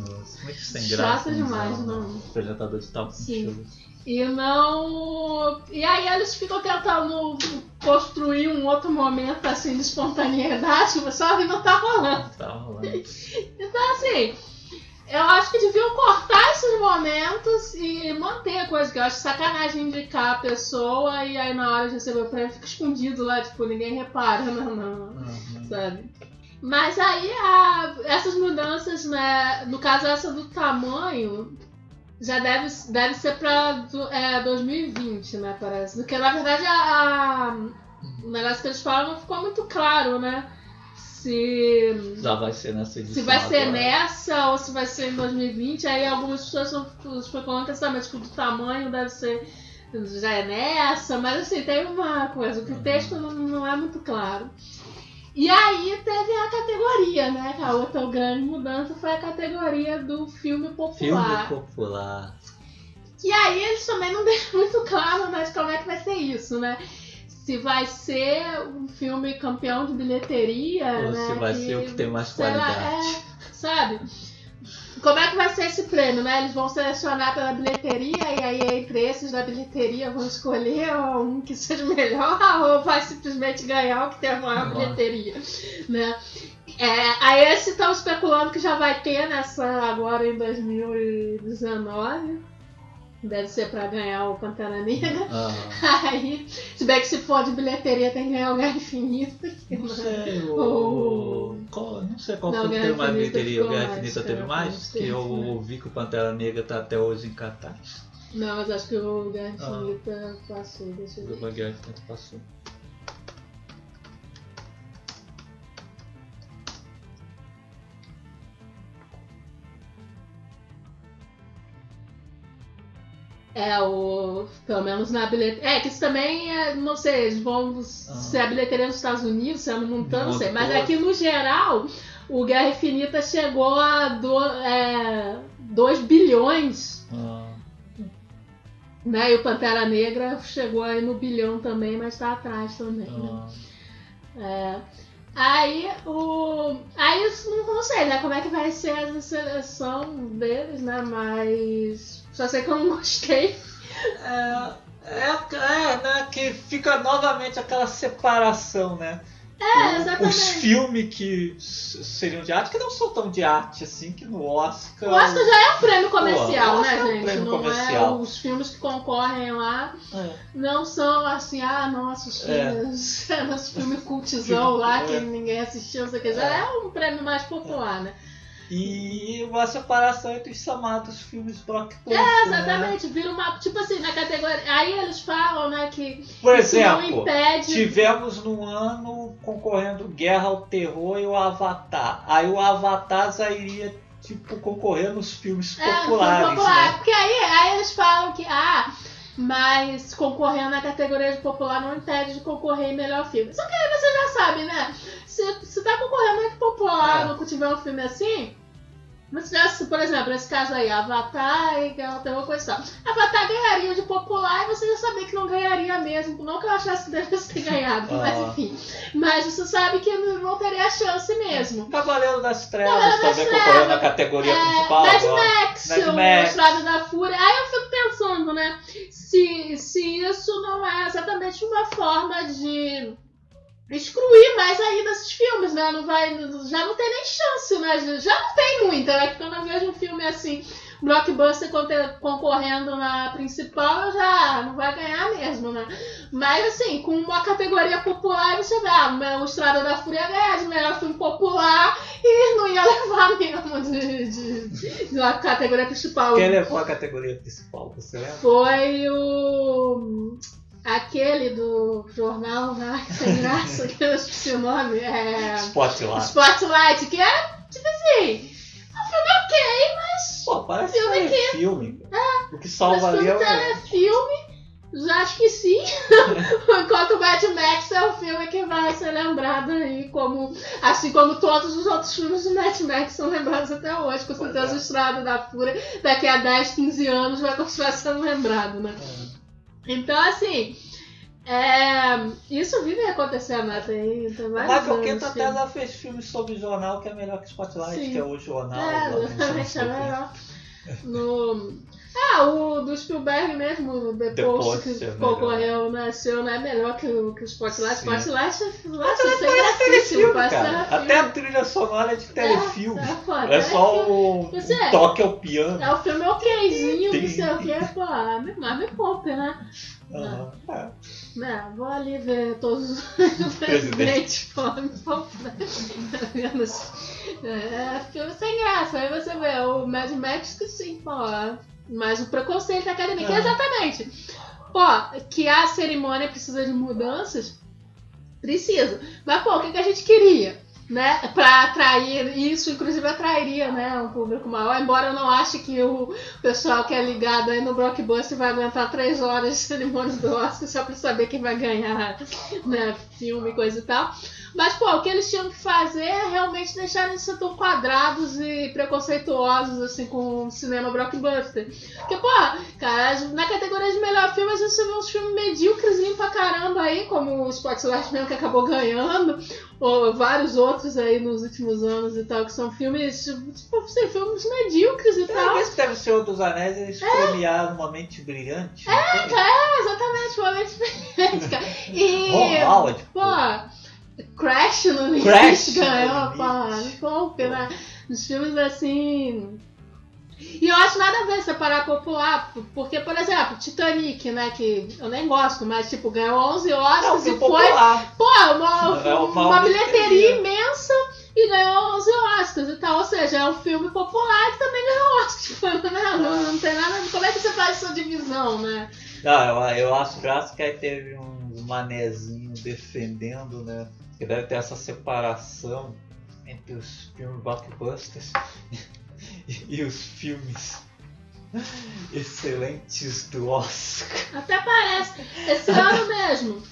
muito sem Chato graça. demais, né? não. Apresentador de tal Sim. E não. E aí eles ficam tentando construir um outro momento assim de espontaneidade, só que não tá rolando. Tá rolando. Então assim, eu acho que deviam cortar esses momentos e manter a coisa, que eu acho sacanagem indicar a pessoa e aí na hora de receber o prêmio fica escondido lá, tipo, ninguém repara, não, não, sabe? Mas aí a- essas mudanças, né? No caso essa do tamanho, já deve, deve ser pra é, 2020, né? Parece. Porque na verdade a, a- o negócio que eles falam não ficou muito claro, né? Se, Já vai ser nessa edição. se vai ser agora. nessa ou se vai ser em 2020. Aí algumas pessoas estão especulando que exatamente que o tamanho deve ser. Já é nessa, mas assim, tem uma coisa, que o texto não, não é muito claro. E aí teve a categoria, né? A outra grande mudança foi a categoria do filme Filme popular. popular. E aí eles também não deixam muito claro de como é que vai ser isso, né? Se vai ser um filme campeão de bilheteria, Ou né? se vai ser o que tem mais sei lá, qualidade. é, sabe? Como é que vai ser esse prêmio, né? Eles vão selecionar pela bilheteria e aí entre esses da bilheteria vão escolher um que seja melhor ou vai simplesmente ganhar o que tem a maior Nossa. bilheteria, né? É, aí esse estão especulando que já vai ter nessa agora em 2019. Deve ser pra ganhar o Pantera Negra. Ah, Aí, se bem que se for de bilheteria tem que ganhar o Guerra Infinita. que não sei, O- o... qual- não sei qual Não, foi que teve mais bilheteria. O Guerra Infinita teve mais? mais Que eu né? ouvi que o Pantera Negra tá até hoje em cartaz. Não, mas acho que o Guerra Ah. Infinita passou, deixa eu ver. O Guerra Infinita passou. É, o. Pelo menos na bilheteria. É, que isso também é. Não sei, eles vão. Se a bilheteria nos Estados Unidos, se é no mundo não sei. Mas aqui no geral, o Guerra Infinita chegou a 2 é, dois bilhões. Ah, Né? E o Pantera Negra chegou aí no bilhão também, mas tá atrás também. né? ah. É. Aí o. Aí não, não sei, né? Como é que vai ser a seleção deles, né? Mas. Só sei que eu não gostei. É, é, é, né, que fica novamente aquela separação, né? É, exatamente. Os filmes que seriam de arte, que não são tão de arte assim, que no Oscar. O Oscar já é um prêmio comercial, Pô, né, é um gente? prêmio não comercial. é os filmes que concorrem lá É. não são assim, ah, nossa, os É. filmes, os filmes cultizão lá que É. ninguém assistiu, não sei o que. Já é um prêmio mais popular, né? E uma separação entre os chamados filmes blockbuster. É, né? exatamente. Vira uma. Tipo assim, na categoria. Aí eles falam, né, que. Por exemplo, impede. tivemos no ano concorrendo Guerra ao Terror e o Avatar. Aí o Avatar já iria, tipo, concorrer nos filmes É, populares. foi popular. né? Porque aí, aí eles falam que, ah, mas concorrendo na categoria de popular não impede de concorrer em melhor filme. Só que aí você já sabe, né? Se, se tá concorrendo muito popular, É. não tiver um filme assim. Mas se, por exemplo, nesse caso aí, Avatar e ao Terror, coisa tal. Avatar ganharia de popular e você já sabia que não ganharia mesmo. Não que eu achasse que devesse ter ganhado, mas Ah. enfim. Mas você sabe que não teria chance mesmo. Cavaleiro das Trevas Cavaleiro das também concorreu na categoria É, principal. Mad. Max, Mad o Max. Estrada da Fúria. Aí eu fico pensando, né? Se, se isso não é exatamente uma forma de excluir mais ainda esses filmes, né? Não vai, já não tem nem chance, né? Já- não tem muita, né? Quando eu vejo um filme assim, blockbuster concorrendo na principal, já não vai ganhar mesmo, né? Mas assim, com uma categoria popular, você vê, ah, o Estrada da Fúria ganhar de melhor filme popular e não ia levar mesmo de, de, de uma categoria principal. Quem levou a categoria principal, você lembra? Foi o. aquele do jornal lá, que sem graça, que eu esqueci o nome. É. Spotlight. Spotlight, que é tipo assim. Um filme ok, mas. Pô, parece filme que é filme. O que salva ali filme é o. telefilme, já acho que sim. Enquanto o Mad Max é o filme que vai ser lembrado aí, como, assim como todos os outros filmes do Mad Max são lembrados até hoje. Com certeza é. o Estrada da Fúria, daqui a 10, 15 anos, vai continuar sendo lembrado, né? Então, assim, é, isso vive acontecendo, né? Tem, tem vários Michael anos Keaton que- até já fez filmes sobre jornal que é melhor que Spotlight, Sim. que é o jornal. É, lá anos exatamente, é 50. melhor. No... Ah, o do Spielberg mesmo, The The Post, Post que é melhor. concorreu na seu, não é melhor que o, que o Spotlight. Sim. Spotlight, Parece sem gracíssimo, telefilme, cara. Até a trilha sonora é de telefilme. é, pô, É só o, Você- o toque ao piano. É o filme okzinho, não sei o que, pô, ah, mas me poupe, né? Aham. É. Né, vou ali ver todos os Presidente. presidentes, né? Menos. É, filme sem graça. Aí você vê o Mad Max que sim, pô. Mas o preconceito da academia, que é É. exatamente. Pô, que a cerimônia precisa de mudanças, precisa. Mas, pô, o que, que a gente queria? Né, para atrair isso, inclusive atrairia, né, um público maior, embora eu não ache que o pessoal que é ligado aí no blockbuster vai aguentar três horas de cerimônia do Oscar só para saber quem vai ganhar, né, filme coisa e tal. Mas, pô, o que eles tinham que fazer é realmente deixar eles tão quadrados e preconceituosos, assim, com o cinema blockbuster. Porque, pô, cara, na categoria de melhor filme, a gente vê uns filmes medíocres pra caramba aí, como o Spotlight mesmo, que acabou ganhando, ou vários outros aí nos últimos anos e tal, que são filmes, tipo, assim, filmes medíocres e tal. Talvez deve ser Senhor dos Anéis, eles É. premiaram uma mente brilhante. É, é, exatamente, uma mente brilhante, cara. E, Ron Howard, pô, Crash no limite Crash no ganhou, Limite. pô, golpe, né? Os filmes assim. E eu acho nada a ver separar popular, porque, por exemplo, Titanic, né, que eu nem gosto, mas, tipo, ganhou 11 É um Oscars e foi, popular. pô, uma, É uma uma bilheteria. imensa e ganhou 11 Oscars e tal, ou seja, é um filme popular que também ganhou Oscar, tipo, né, não, não tem nada, como é que você faz essa divisão, né? Não, eu, eu acho graça que aí teve uns manezinhos defendendo, né? Que deve ter essa separação entre os filmes blockbusters e, os filmes excelentes do Oscar. Até parece. Esse ano mesmo.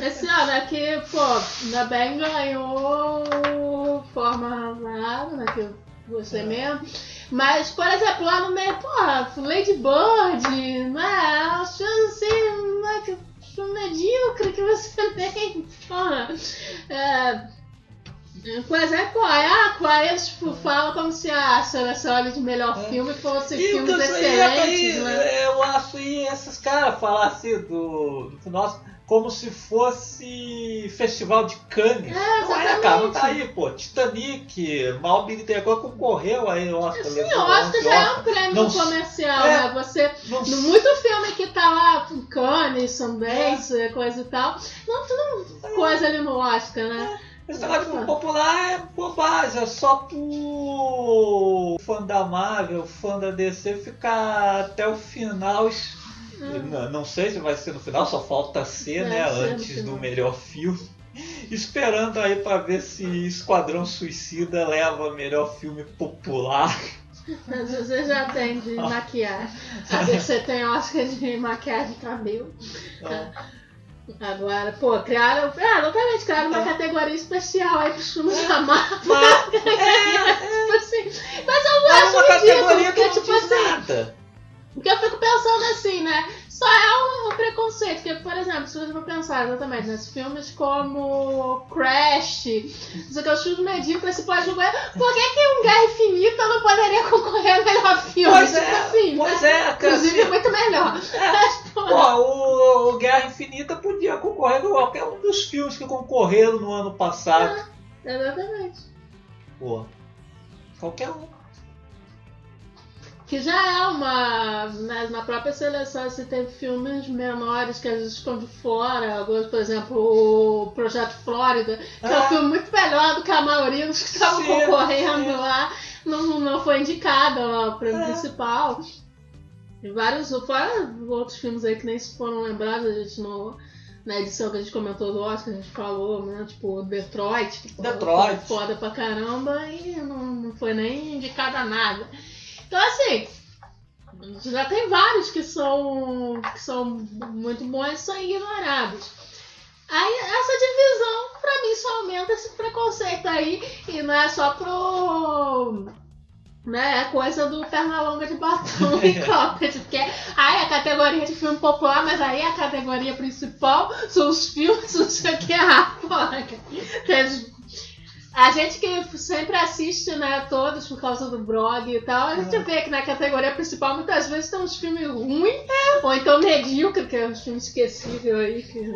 Esse ano é que, pô, ainda bem ganhou forma arrasada, né? Que eu gostei mesmo. Mas, por exemplo, lá no meio, porra, Lady Bird, né? Os filmes assim, né? Que medíocre que você tem, porra. É. Pois é, pô, ah, eles tipo, falam como se a seleção de melhor filme fosse E o filmes que excelentes, aí, né? Eu acho e esses caras falar assim do, do nosso como se fosse festival de Cannes. É, não é, cara, não tá aí, pô. Titanic, mal bilheteria agora concorreu aí, Oscar. Sim, que 11 já é um Oscar. prêmio Não- comercial, é, né? Você. não- muito filme que tá lá, Cannes, Sundance, coisa e tal, não tem coisa ali no Oscar, né? Esse negócio de popular é bobagem, é só pro fã da Marvel, fã da DC ficar até o final. Não, não sei se vai ser no final, só falta ser, né? ser Antes do melhor filme. Esperando aí pra ver se Esquadrão Suicida leva melhor filme popular. Mas você já tem de maquiagem. A DC tem Oscar de maquiagem de cabelo. Então, Agora, pô, criaram. Ah, exatamente, criaram uma categoria especial aí pros filmes da Marvel. Mas, tipo assim. Mas eu acho uma categoria que não tipo assim. nada. Porque eu fico pensando assim, né? Só é um, preconceito. Porque, por exemplo, se você for pensar exatamente nesses filmes como Crash, isso que é os filmes medíocres, você pode julgar. Por que, que um Guerra Infinita não poderia concorrer ao melhor filme? Pois tipo é, assim, pois né? é, cara, Inclusive, é muito melhor. Pô, Guerra Infinita podia concorrer com qualquer um dos filmes que concorreram no ano passado. exatamente. Pô, qualquer um. Que já é uma. né, na própria seleção, você tem filmes menores que às vezes estão de fora. Alguns, por exemplo, o Projeto Flórida, que é um Ah. filme muito melhor do que a maioria dos que estavam concorrendo sim. lá. Não, não foi indicada lá o prêmio É. principal. Vários. Fora outros filmes aí que nem se foram lembrados, a gente não. Na edição que a gente comentou do Oscar, a gente falou, né? Tipo, Detroit, que Detroit. foi foda pra caramba e não, não foi nem indicada a nada. Então, assim, já tem vários que são, que são muito bons e são ignorados. Aí, essa divisão, pra mim, só aumenta esse preconceito aí, e não é só pro. Né, é coisa do Pernalonga de batom e cropped, porque aí a categoria de filme popular, mas aí a categoria principal são os filmes, não sei o que, ah, porra. A gente que sempre assiste, né, todos por causa do blog e tal, a gente vê que na categoria principal muitas vezes tem uns filmes ruins, ou então medíocre, que é uns filmes esquecíveis aí, que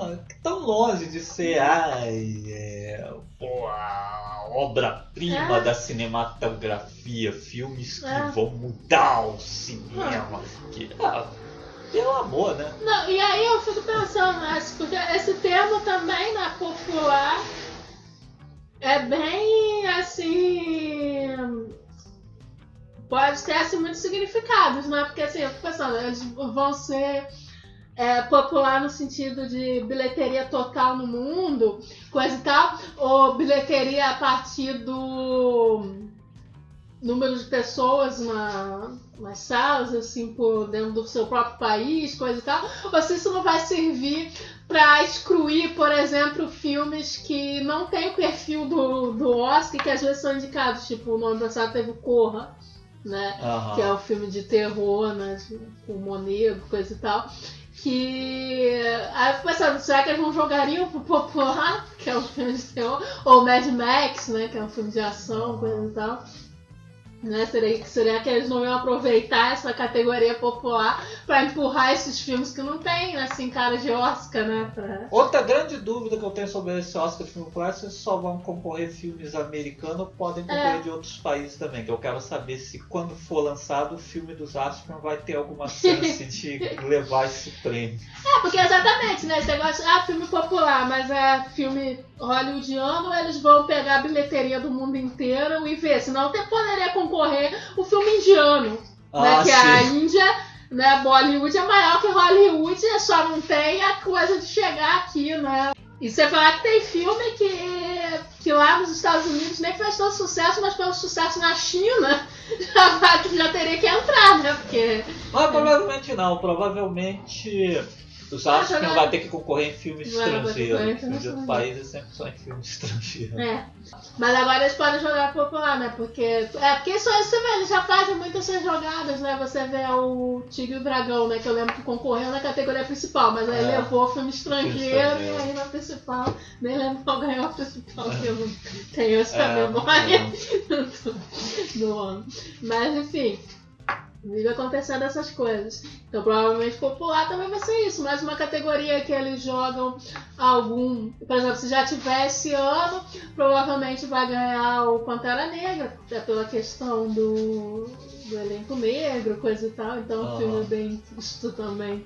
Ah, Tão longe de ser ai, é, pô, a obra-prima É. da cinematografia, filmes que É. vão mudar o cinema. Que, ah, pelo amor, né? Não, e aí eu fico pensando, né, porque esse termo também, né, popular, é bem assim. Pode ter assim muitos significados, né? Porque assim, eu fico pensando, eles vão ser é, popular no sentido de bilheteria total no mundo, coisa e tal, ou bilheteria a partir do número de pessoas na, nas salas, assim, por dentro do seu próprio país, coisa e tal, ou se isso não vai servir para excluir, por exemplo, filmes que não têm o perfil do, do Oscar, que às vezes são indicados, tipo, no ano passado teve o Corra, né? Aham. Que é o filme de terror, né? de- Com humor negro, coisa e tal. Que. Aí eu fico pensando, será que eles não jogariam pro Popular, que é um filme de terror? Ou Mad Max, né? Que é um filme de ação, coisa e tal. Né? Seria, será que eles não iam aproveitar essa categoria popular pra empurrar esses filmes que não tem, assim, cara de Oscar, né? Pra... Outra grande dúvida que eu tenho sobre esse Oscar de filme clássico é se só vão concorrer filmes americanos ou podem concorrer É. de outros países também. Que eu quero saber se quando for lançado o filme dos Aspern vai ter alguma chance de levar esse prêmio. É, porque exatamente, né? Esse negócio, ah, filme popular, mas é filme hollywoodiano, eles vão pegar a bilheteria do mundo inteiro e ver. Senão até poderia concorrer o filme indiano, né? Ah, Que a sim. Índia, né? Bollywood é maior que Hollywood, só não tem a coisa de chegar aqui, né? E você falar que tem filme que, que lá nos Estados Unidos nem fez tanto sucesso, mas pelo sucesso na China, já, já teria que entrar, né? Porque. Mas provavelmente não, provavelmente os Aspern jogar- vai ter que concorrer em filmes que estrangeiros. Os filmes de outros países sempre são em filmes estrangeiros. É. Mas agora eles podem jogar popular, né? Porque. É, porque isso você vê, eles já fazem muitas essas jogadas, né? Você vê o Tigre e o Dragão, né? Que eu lembro que concorreu na categoria principal, mas aí É. levou o filme estrangeiro Filme e estrangeiro. aí na principal. Nem lembro qual ganhou a principal, que eu não tenho essa É, memória não. do ano. Mas enfim. Vive acontecendo essas coisas. Então, provavelmente popular também vai ser isso. Mais uma categoria que eles jogam algum. Por exemplo, se já tiver esse ano, provavelmente vai ganhar o Pantera Negra, até pela questão do, do elenco negro, coisa e tal. Então, o Aham. filme é bem visto também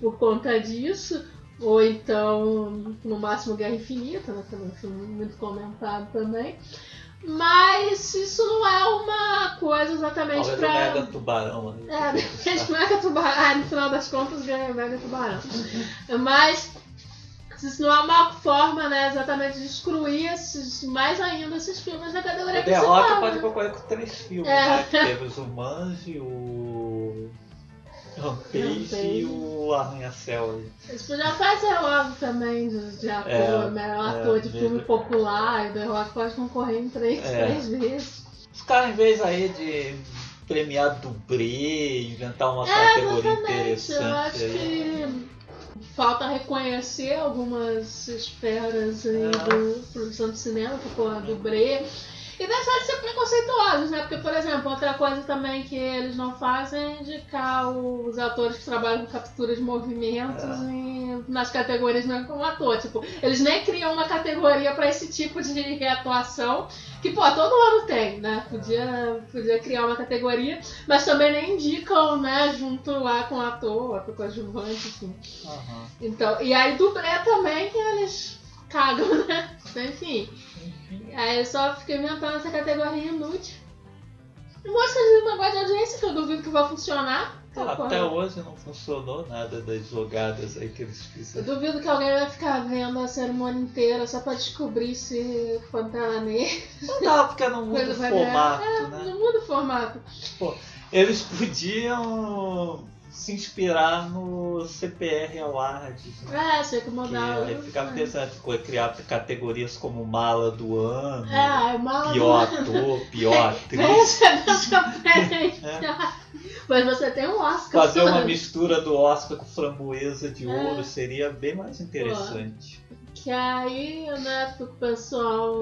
por conta disso. Ou então, no máximo, Guerra Infinita, né? Também é um filme muito comentado também. Mas isso não é uma coisa exatamente Talvez o pra. Mega Tubarão. ali. É, de Mega Tubarão. Ah, no final das contas ganha Mega Tubarão. Mas isso não é uma forma, né, exatamente de excluir esses, mais ainda esses filmes da categoria O The Rock principal. pode né? concorrer com três filmes, É. né? Teve os Humange, o Rampage e o Arranha-Céu. aí. Eles podiam fazer logo também de, de ator, É, melhor é, ator de mesmo. filme popular, e o The Rock pode concorrer em três, É. três vezes. Os caras, em vez aí de premiar dublê, inventar uma É, categoria exatamente. Eu interessante acho aí. que falta reconhecer algumas esferas aí É. do produção de cinema, tipo a do Bre. E deixar de ser preconceituosos, né? Porque, por exemplo, outra coisa também que eles não fazem é indicar os atores que trabalham com captura de movimentos É. em- nas categorias mesmo como ator. Tipo, eles nem criam uma categoria pra esse tipo de atuação, que, pô, todo ano tem, né? Podia, podia criar uma categoria, mas também nem indicam, né, junto lá com o ator, ator coadjuvante, enfim. Aham. Então, e aí dublê também que eles cagam, né? Enfim. Aí eu só fiquei inventando essa categoria inútil. Mostra de negócio de audiência que eu duvido que vai funcionar. Porra, até hoje não funcionou nada das jogadas aí que eles Eu fizeram. duvido que alguém vai ficar vendo a cerimônia inteira só pra descobrir se Pantera Negra. Não dá, porque não muda o formato, É, né? Não muda o formato. Pô, eles podiam se inspirar no CPR Awards. né? É, sei que mudar. aí ficava interessante co- criar categorias como mala do ano, É, é mal. pior ator, pior atriz. Mas você tem um Oscar. É. Fazer uma mistura do Oscar com framboesa de É. ouro seria bem mais interessante. Que aí, né, fica o pessoal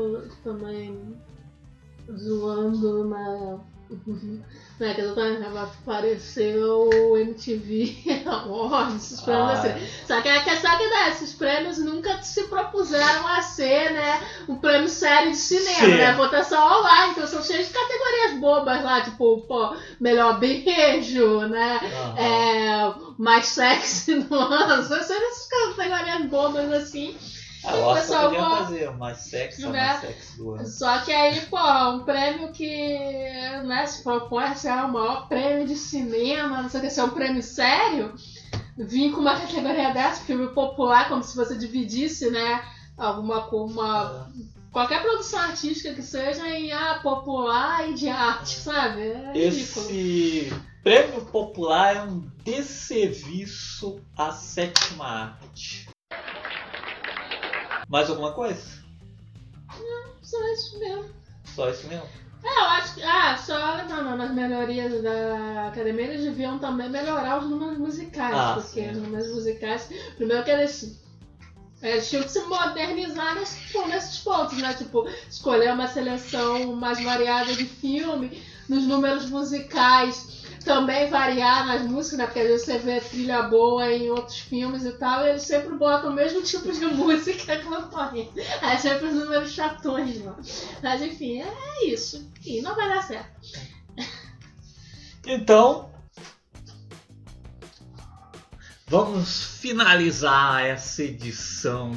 também zoando na. Né, que exatamente vai aparecer o MTV Awards, esses prêmios Ah, assim. Só que a questão é que né, esses prêmios nunca se propuseram a ser, né, um prêmio sério de cinema, Sim. né? Votação online, então são cheios de categorias bobas lá, tipo, pô, melhor beijo, né? Aham. É, mais sexy do ano, são essas categorias bobas assim. Ah, o pessoal podia fazer o mais sexy, o Né? mais sexy do ano. Só que aí, pô, um prêmio que né, se propõe a ser o maior prêmio de cinema, não sei o que, ser um prêmio sério, vir com uma categoria dessa, filme popular, como se você dividisse, né? Alguma uma, qualquer produção artística que seja em ah, popular e de arte, sabe? É. Esse prêmio popular é um desserviço à sétima arte. Mais alguma coisa? Não, só isso mesmo. Só isso mesmo? É, eu acho que. Ah, só lembrando, nas melhorias da academia eles deviam também melhorar os números musicais. Ah, porque sim. os números musicais. Primeiro que eles. Eles tinham que se modernizar nesse, pô, nesses pontos, né? Tipo, escolher uma seleção mais variada de filme, nos números musicais, também variar nas músicas, né? Porque às vezes você vê trilha boa em outros filmes e tal, e eles sempre botam o mesmo tipo de música que campanha. Aí sempre os números chatões, mano. Mas enfim, é isso. E não vai dar certo. Então, vamos finalizar essa edição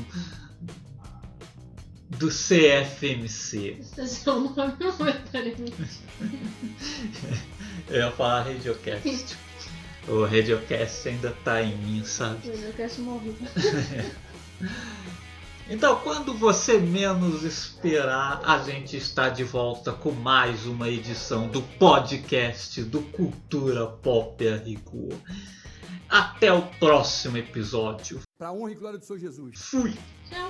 do CFMC. Esse é o nome. Eu ia falar Radiocast. O Radiocast ainda tá em mim, sabe? Eu quero morrer. Então, quando você menos esperar, a gente está de volta com mais uma edição do podcast do Cultura Pop a Rigor. Até o próximo episódio. Para honra e glória do Senhor Jesus. Fui. Tchau.